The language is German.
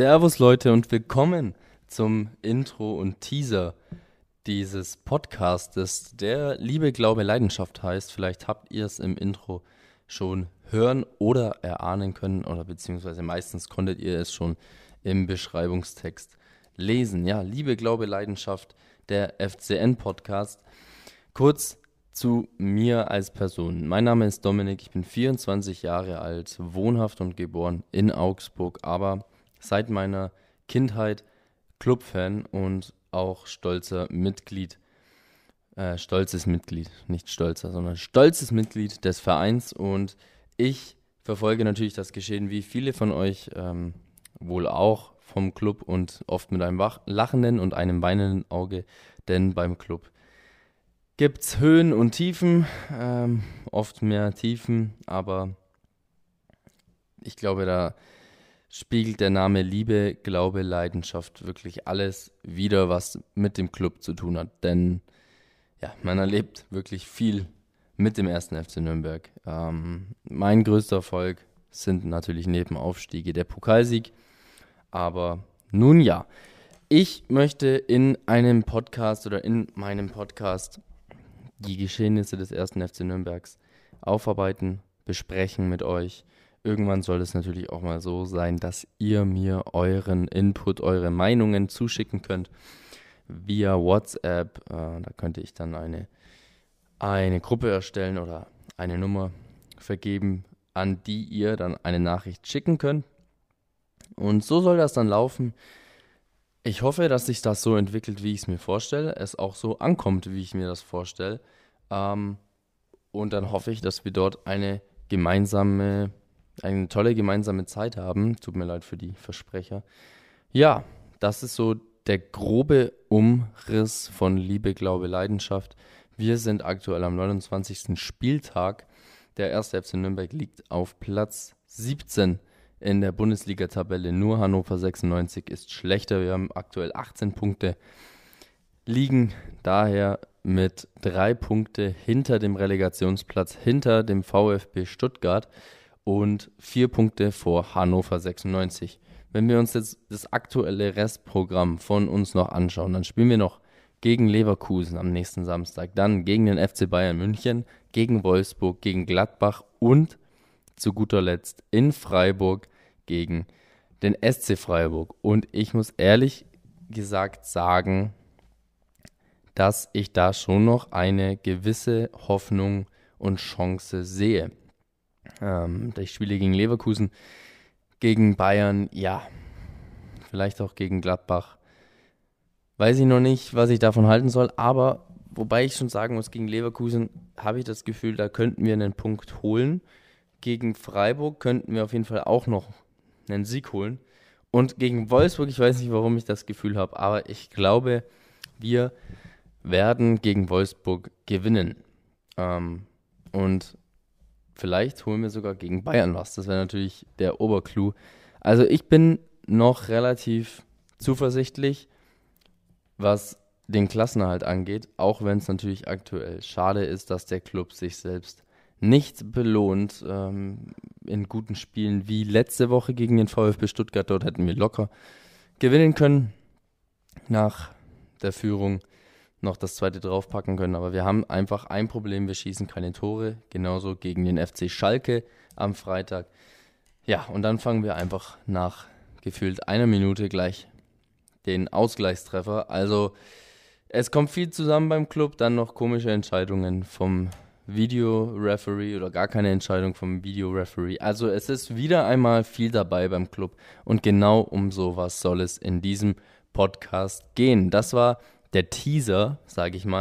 Servus Leute und willkommen zum Intro und Teaser dieses Podcastes, der Liebe, Glaube, Leidenschaft heißt. Vielleicht habt ihr es im Intro schon hören oder erahnen können oder beziehungsweise meistens konntet ihr es schon im Beschreibungstext lesen. Ja, Liebe, Glaube, Leidenschaft, der FCN-Podcast. Kurz zu mir als Person. Mein Name ist Dominik, ich bin 24 Jahre alt, wohnhaft und geboren in Augsburg, aber seit meiner Kindheit Clubfan und auch stolzer Mitglied, äh, stolzes Mitglied, nicht stolzer, sondern stolzes Mitglied des Vereins. Und ich verfolge natürlich das Geschehen wie viele von euch ähm, wohl auch vom Club und oft mit einem lachenden und einem weinenden Auge, denn beim Club gibt es Höhen und Tiefen, ähm, oft mehr Tiefen, aber ich glaube, da spiegelt der Name Liebe, Glaube, Leidenschaft wirklich alles wieder, was mit dem Club zu tun hat. Denn ja, man erlebt wirklich viel mit dem ersten FC Nürnberg. Ähm, mein größter Erfolg sind natürlich neben Aufstiege der Pokalsieg. Aber nun ja, ich möchte in einem Podcast oder in meinem Podcast die Geschehnisse des ersten FC Nürnbergs aufarbeiten, besprechen mit euch Irgendwann soll es natürlich auch mal so sein, dass ihr mir euren Input, eure Meinungen zuschicken könnt via WhatsApp. Äh, da könnte ich dann eine, eine Gruppe erstellen oder eine Nummer vergeben, an die ihr dann eine Nachricht schicken könnt. Und so soll das dann laufen. Ich hoffe, dass sich das so entwickelt, wie ich es mir vorstelle, es auch so ankommt, wie ich mir das vorstelle. Ähm, und dann hoffe ich, dass wir dort eine gemeinsame eine tolle gemeinsame Zeit haben. Tut mir leid für die Versprecher. Ja, das ist so der grobe Umriss von Liebe, Glaube, Leidenschaft. Wir sind aktuell am 29. Spieltag. Der erste FC Nürnberg liegt auf Platz 17 in der Bundesliga-Tabelle. Nur Hannover 96 ist schlechter. Wir haben aktuell 18 Punkte, liegen daher mit drei Punkte hinter dem Relegationsplatz, hinter dem VfB Stuttgart und vier Punkte vor Hannover 96. Wenn wir uns jetzt das aktuelle Restprogramm von uns noch anschauen, dann spielen wir noch gegen Leverkusen am nächsten Samstag, dann gegen den FC Bayern München, gegen Wolfsburg, gegen Gladbach und zu guter Letzt in Freiburg gegen den SC Freiburg. Und ich muss ehrlich gesagt sagen, dass ich da schon noch eine gewisse Hoffnung und Chance sehe. Ähm, ich spiele gegen Leverkusen, gegen Bayern, ja, vielleicht auch gegen Gladbach. Weiß ich noch nicht, was ich davon halten soll, aber wobei ich schon sagen muss, gegen Leverkusen habe ich das Gefühl, da könnten wir einen Punkt holen. Gegen Freiburg könnten wir auf jeden Fall auch noch einen Sieg holen. Und gegen Wolfsburg, ich weiß nicht, warum ich das Gefühl habe, aber ich glaube, wir werden gegen Wolfsburg gewinnen. Ähm, und Vielleicht holen wir sogar gegen Bayern was. Das wäre natürlich der Oberclou. Also ich bin noch relativ zuversichtlich, was den Klassenerhalt angeht, auch wenn es natürlich aktuell schade ist, dass der Club sich selbst nicht belohnt ähm, in guten Spielen wie letzte Woche gegen den VfB Stuttgart. Dort hätten wir locker gewinnen können nach der Führung noch das zweite draufpacken können. Aber wir haben einfach ein Problem, wir schießen keine Tore. Genauso gegen den FC Schalke am Freitag. Ja, und dann fangen wir einfach nach gefühlt einer Minute gleich den Ausgleichstreffer. Also es kommt viel zusammen beim Club, dann noch komische Entscheidungen vom Videoreferee oder gar keine Entscheidung vom Videoreferee. Also es ist wieder einmal viel dabei beim Club und genau um sowas soll es in diesem Podcast gehen. Das war der Teaser, sage ich mal.